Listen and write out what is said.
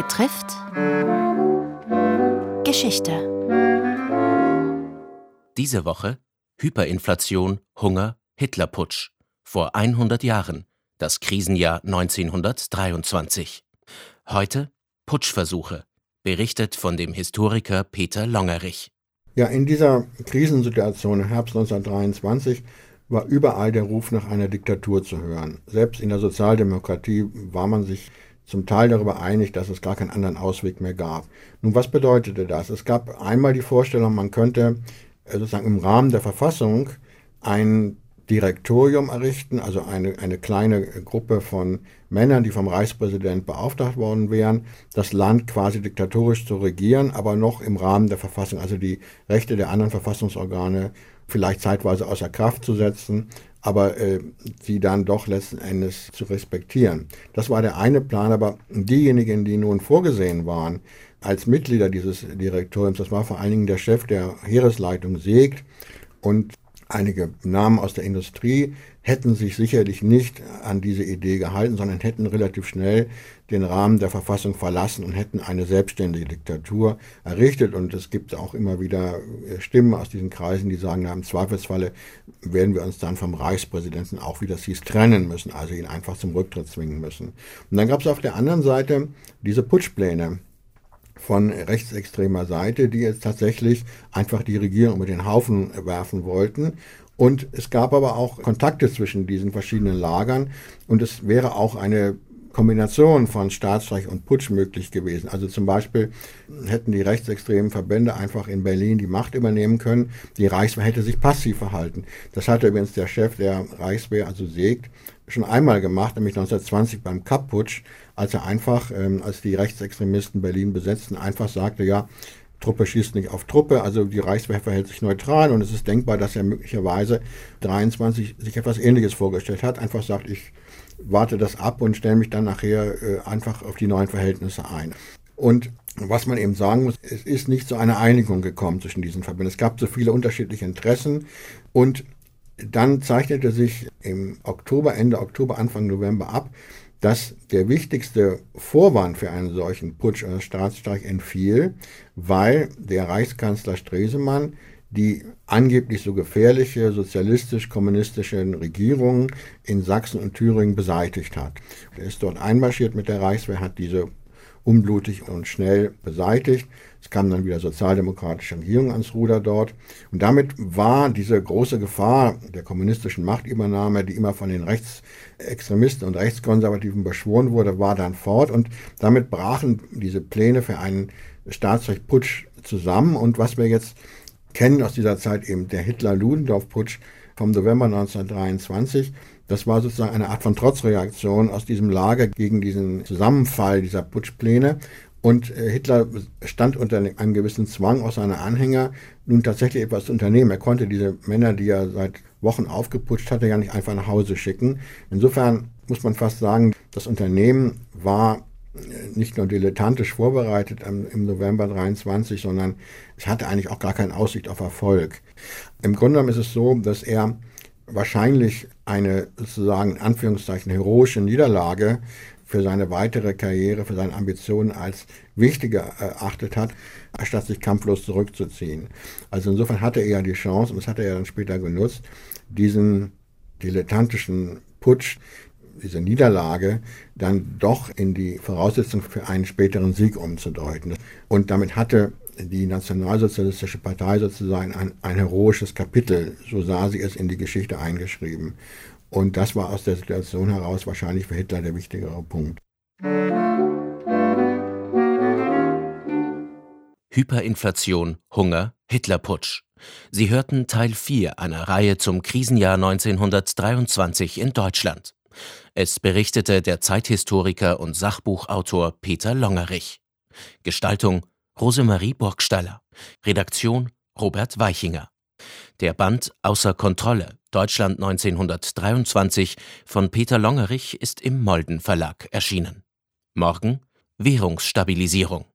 betrifft Geschichte. Diese Woche Hyperinflation, Hunger, Hitlerputsch. Vor 100 Jahren, das Krisenjahr 1923. Heute Putschversuche, berichtet von dem Historiker Peter Longerich. Ja, in dieser Krisensituation im Herbst 1923 war überall der Ruf nach einer Diktatur zu hören. Selbst in der Sozialdemokratie war man sich zum Teil darüber einig, dass es gar keinen anderen Ausweg mehr gab. Nun, was bedeutete das? Es gab einmal die Vorstellung, man könnte äh, sozusagen im Rahmen der Verfassung ein Direktorium errichten, also eine, eine kleine Gruppe von Männern, die vom Reichspräsident beauftragt worden wären, das Land quasi diktatorisch zu regieren, aber noch im Rahmen der Verfassung, also die Rechte der anderen Verfassungsorgane vielleicht zeitweise außer Kraft zu setzen, aber äh, sie dann doch letzten Endes zu respektieren. Das war der eine Plan, aber diejenigen, die nun vorgesehen waren als Mitglieder dieses Direktoriums, das war vor allen Dingen der Chef der Heeresleitung Seegt und einige Namen aus der Industrie hätten sich sicherlich nicht an diese Idee gehalten, sondern hätten relativ schnell den Rahmen der Verfassung verlassen und hätten eine selbstständige Diktatur errichtet. Und es gibt auch immer wieder äh, Stimmen aus diesen Kreisen, die sagen, na, im Zweifelsfalle werden wir uns dann vom Reichspräsidenten auch, wie das hieß, trennen müssen, also ihn einfach zum Rücktritt zwingen müssen. Und dann gab es auf der anderen Seite diese Putschpläne, von rechtsextremer Seite, die jetzt tatsächlich einfach die Regierung über den Haufen werfen wollten. Und es gab aber auch Kontakte zwischen diesen verschiedenen Lagern und es wäre auch eine Kombination von Staatsstreich und Putsch möglich gewesen. Also zum Beispiel hätten die rechtsextremen Verbände einfach in Berlin die Macht übernehmen können. Die Reichswehr hätte sich passiv verhalten. Das hatte übrigens der Chef der Reichswehr, also Segt, schon einmal gemacht, nämlich 1920 beim Kapp-Putsch, als er einfach, ähm, als die Rechtsextremisten Berlin besetzten, einfach sagte, ja, Truppe schießt nicht auf Truppe, also die Reichswehr verhält sich neutral und es ist denkbar, dass er möglicherweise 23 sich etwas Ähnliches vorgestellt hat, einfach sagt, ich warte das ab und stelle mich dann nachher äh, einfach auf die neuen Verhältnisse ein. Und was man eben sagen muss, es ist nicht zu einer Einigung gekommen zwischen diesen Verbänden. Es gab so viele unterschiedliche Interessen und dann zeichnete sich im Oktober, Ende Oktober, Anfang November ab, dass der wichtigste Vorwand für einen solchen Putsch oder Staatsstreich entfiel, weil der Reichskanzler Stresemann die angeblich so gefährliche sozialistisch-kommunistische Regierung in Sachsen und Thüringen beseitigt hat. Er ist dort einmarschiert mit der Reichswehr, hat diese unblutig und schnell beseitigt. Es kam dann wieder sozialdemokratische Regierung ans Ruder dort. Und damit war diese große Gefahr der kommunistischen Machtübernahme, die immer von den Rechtsextremisten und Rechtskonservativen beschworen wurde, war dann fort. Und damit brachen diese Pläne für einen Staatsrechtputsch zusammen. Und was wir jetzt kennen aus dieser Zeit eben der Hitler-Ludendorff-Putsch vom November 1923. Das war sozusagen eine Art von Trotzreaktion aus diesem Lager gegen diesen Zusammenfall dieser Putschpläne. Und äh, Hitler stand unter einem gewissen Zwang aus seiner Anhänger, nun tatsächlich etwas zu unternehmen. Er konnte diese Männer, die er seit Wochen aufgeputscht hatte, ja nicht einfach nach Hause schicken. Insofern muss man fast sagen, das Unternehmen war nicht nur dilettantisch vorbereitet im November 23, sondern es hatte eigentlich auch gar keine Aussicht auf Erfolg. Im Grunde genommen ist es so, dass er wahrscheinlich eine sozusagen in Anführungszeichen heroische Niederlage für seine weitere Karriere, für seine Ambitionen als wichtiger erachtet hat, statt sich kampflos zurückzuziehen. Also insofern hatte er ja die Chance, und das hat er dann später genutzt, diesen dilettantischen Putsch diese Niederlage dann doch in die Voraussetzung für einen späteren Sieg umzudeuten. Und damit hatte die Nationalsozialistische Partei sozusagen ein, ein heroisches Kapitel, so sah sie es in die Geschichte eingeschrieben. Und das war aus der Situation heraus wahrscheinlich für Hitler der wichtigere Punkt. Hyperinflation, Hunger, Hitlerputsch. Sie hörten Teil 4 einer Reihe zum Krisenjahr 1923 in Deutschland. Es berichtete der Zeithistoriker und Sachbuchautor Peter Longerich. Gestaltung Rosemarie Burgstaller. Redaktion Robert Weichinger. Der Band Außer Kontrolle Deutschland 1923 von Peter Longerich ist im Molden Verlag erschienen. Morgen Währungsstabilisierung.